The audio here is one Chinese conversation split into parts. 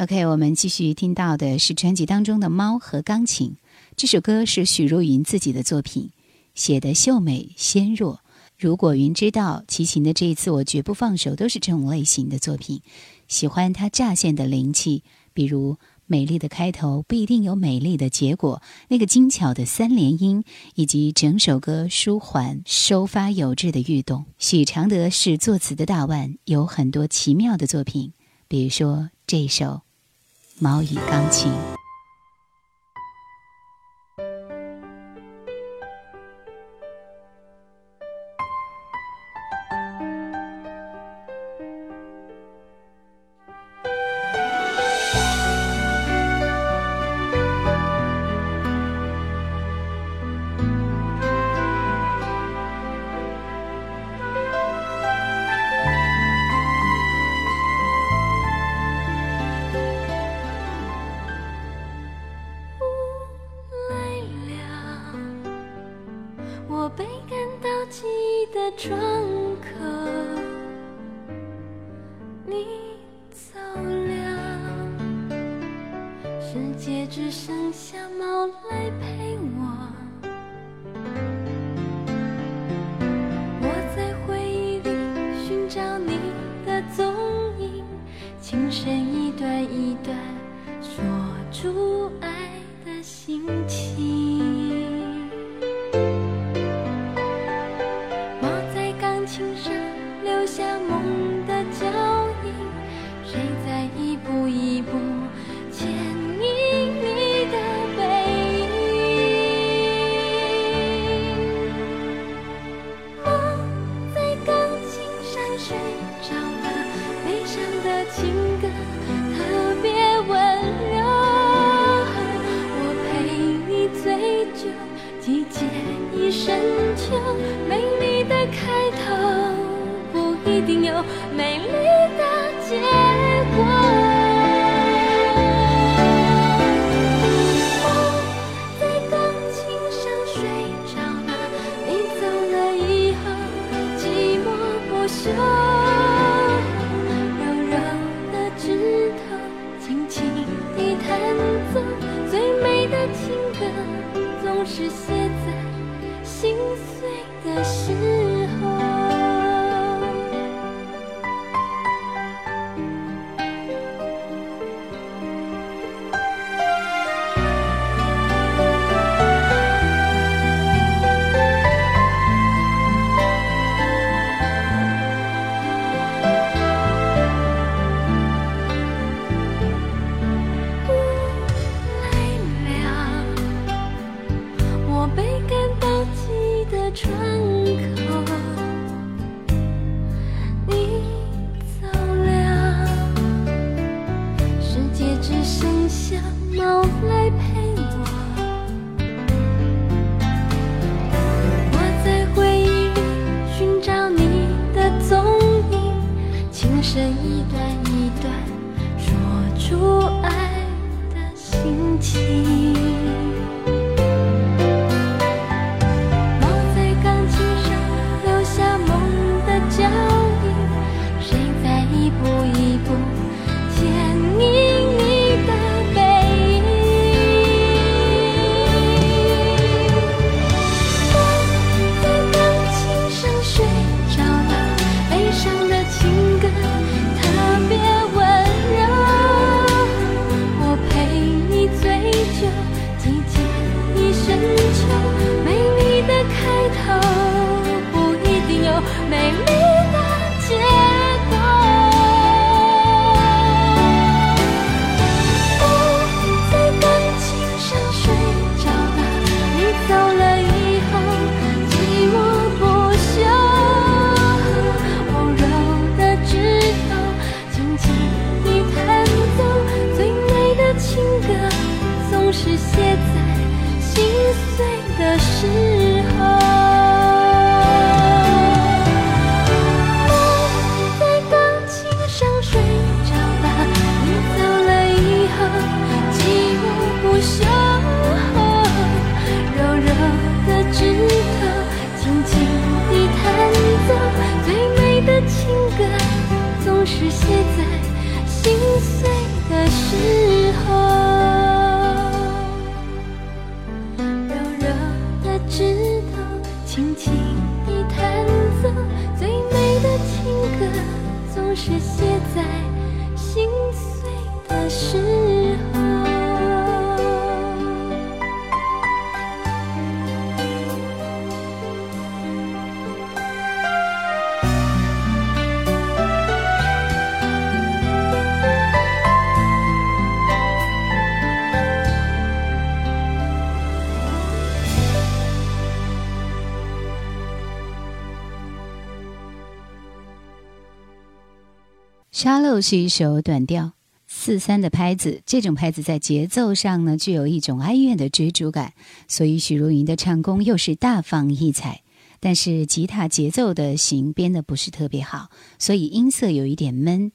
OK，我们继续听到的是专辑当中的《猫和钢琴》。这首歌是许茹芸自己的作品，写的秀美纤弱。如果云知道齐秦的这一次我绝不放手，都是这种类型的作品。喜欢它乍现的灵气，比如美丽的开头不一定有美丽的结果，那个精巧的三连音，以及整首歌舒缓收发有致的律动。许常德是作词的大腕，有很多奇妙的作品，比如说这一首《猫与钢琴》。这情。Shallow 是一首短调，四三的拍子，这种拍子在节奏上呢，具有一种哀怨的追逐感，所以许茹芸的唱功又是大放异彩。但是吉他节奏的型编的不是特别好，所以音色有一点闷。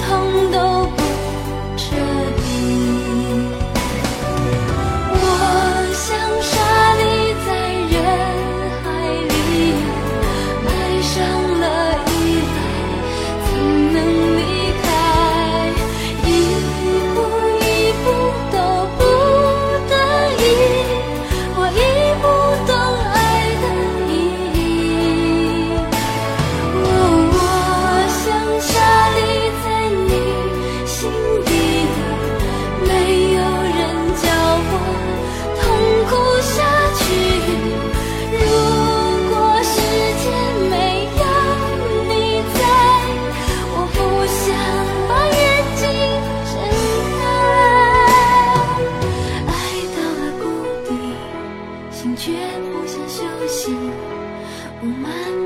痛都休息我慢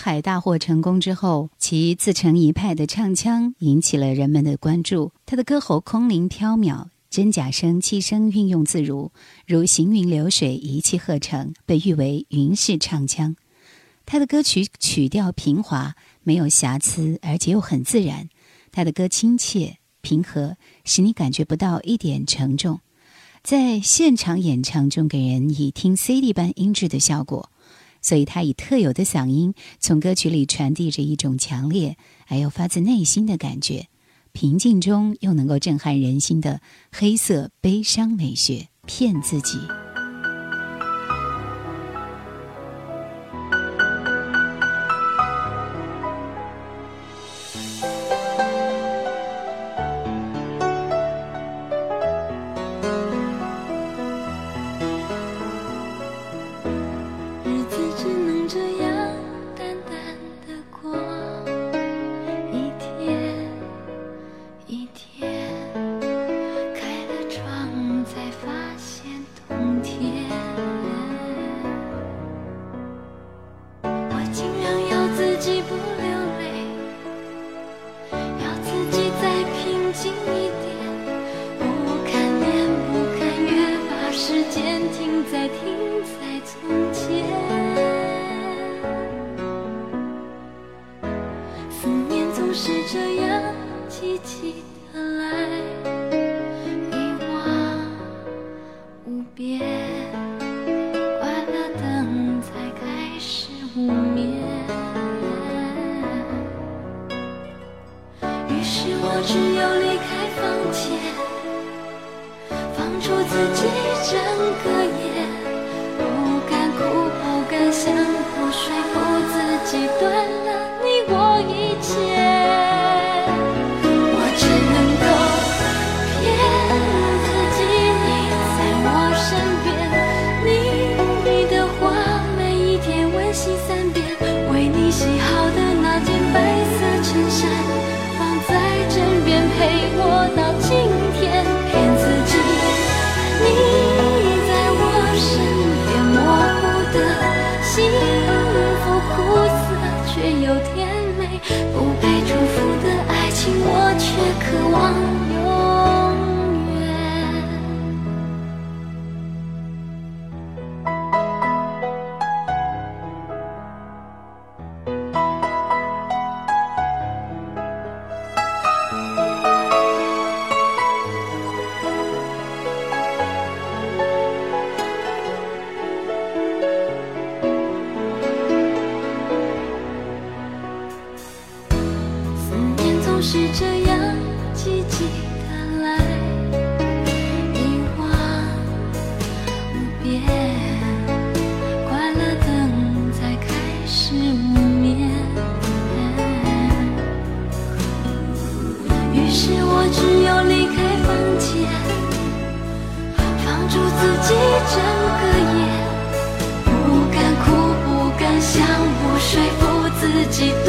海》大获成功之后，其自成一派的唱腔引起了人们的关注。他的歌喉空灵飘渺，真假声、气声运用自如，如行云流水，一气呵成，被誉为“云式唱腔”。他的歌曲曲调平滑，没有瑕疵，而且又很自然。他的歌亲切平和，使你感觉不到一点沉重。在现场演唱中，给人以听 CD 般音质的效果。所以，他以特有的嗓音，从歌曲里传递着一种强烈而又发自内心的感觉，平静中又能够震撼人心的黑色悲伤美学，骗自己。就是这样急急的来，一望无边，关了灯才开始无眠。于是我只有离开房间，放逐自己整个夜。不敢哭，不敢想，不说服自己断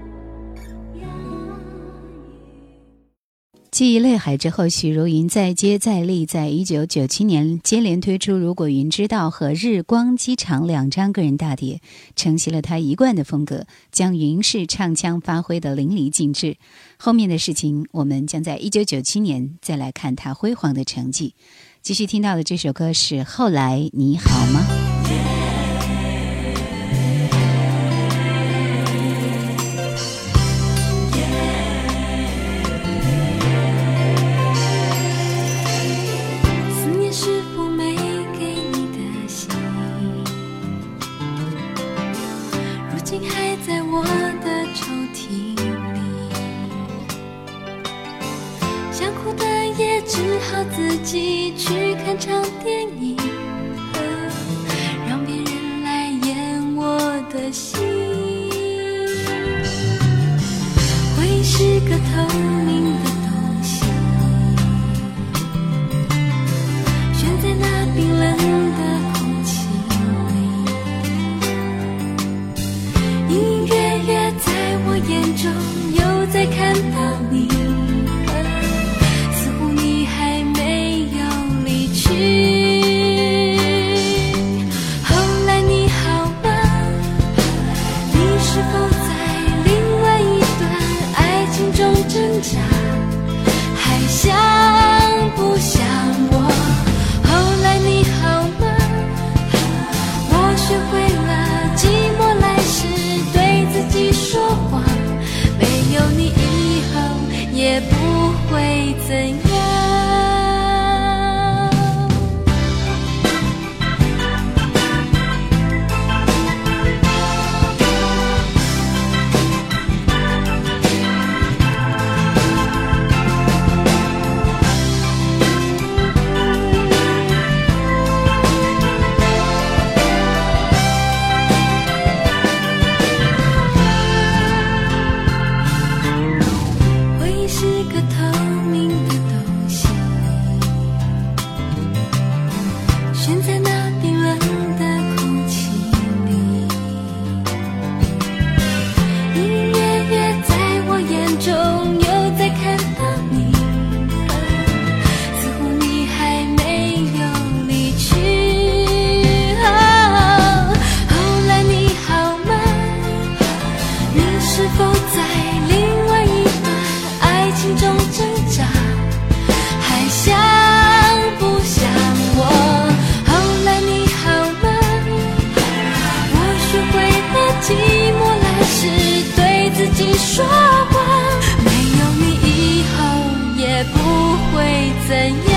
继《泪海》之后，许茹芸再接再厉，在一九九七年接连推出《如果云知道》和《日光机场》两张个人大碟，承袭了她一贯的风格，将云式唱腔发挥得淋漓尽致。后面的事情，我们将在一九九七年再来看她辉煌的成绩。继续听到的这首歌是《后来你好吗》。眼中又再看到你，说话，没有你以后也不会怎样。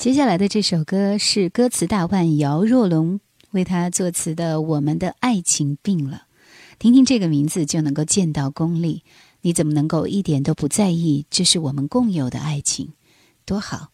接下来的这首歌是歌词大腕姚若龙为他作词的《我们的爱情病了》，听听这个名字就能够见到功力。你怎么能够一点都不在意？这是我们共有的爱情，多好！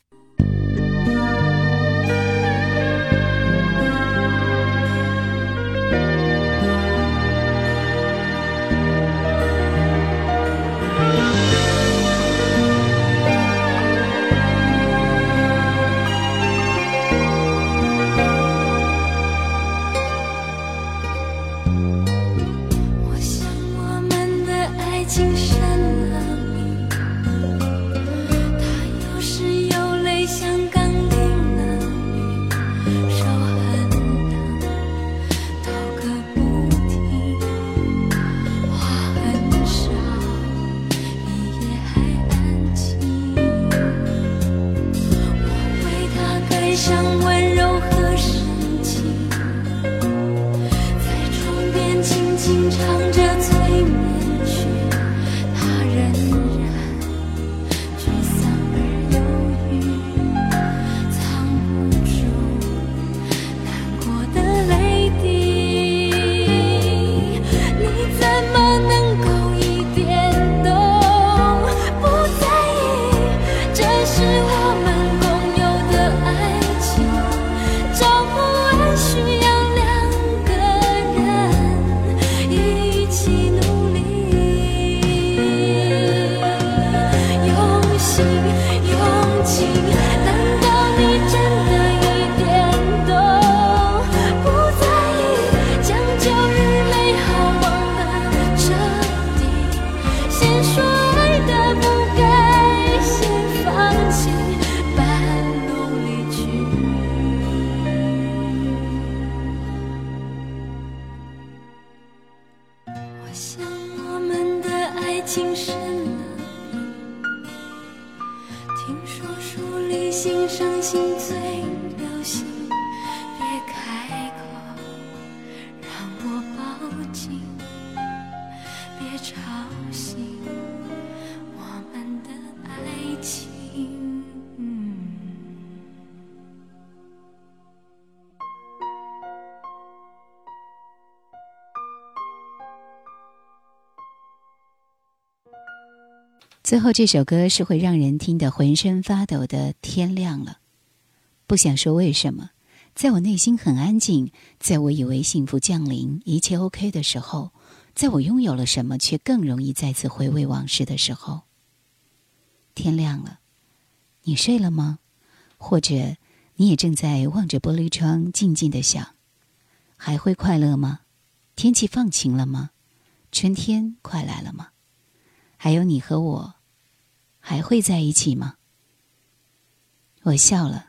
最后这首歌是会让人听得浑身发抖的。天亮了，不想说为什么，在我内心很安静，在我以为幸福降临，一切 OK 的时候，在我拥有了什么，却更容易再次回味往事的时候。天亮了，你睡了吗？或者你也正在望着玻璃窗，静静的想，还会快乐吗？天气放晴了吗？春天快来了吗？还有你和我，还会在一起吗？我笑了，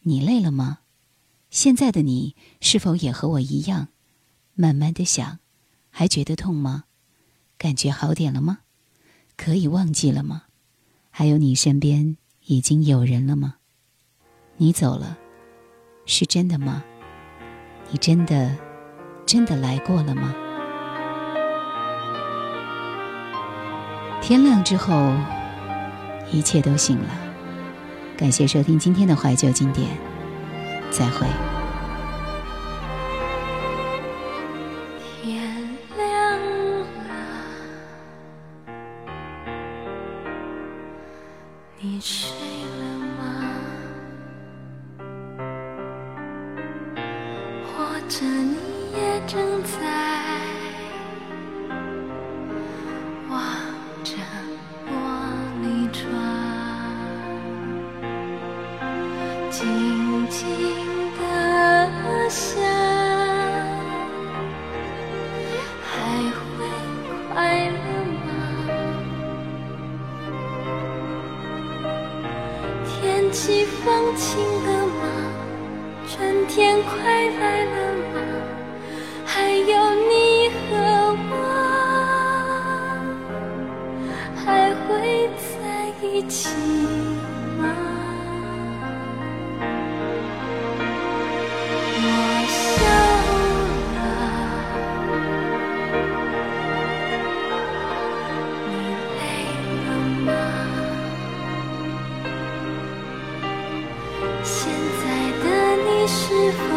你累了吗？现在的你是否也和我一样，慢慢的想，还觉得痛吗？感觉好点了吗？可以忘记了吗？还有你身边已经有人了吗？你走了，是真的吗？你真的真的来过了吗？天亮之后，一切都醒了。感谢收听今天的怀旧经典，再会。天亮了，你睡了吗？或者你也正在现在的你是否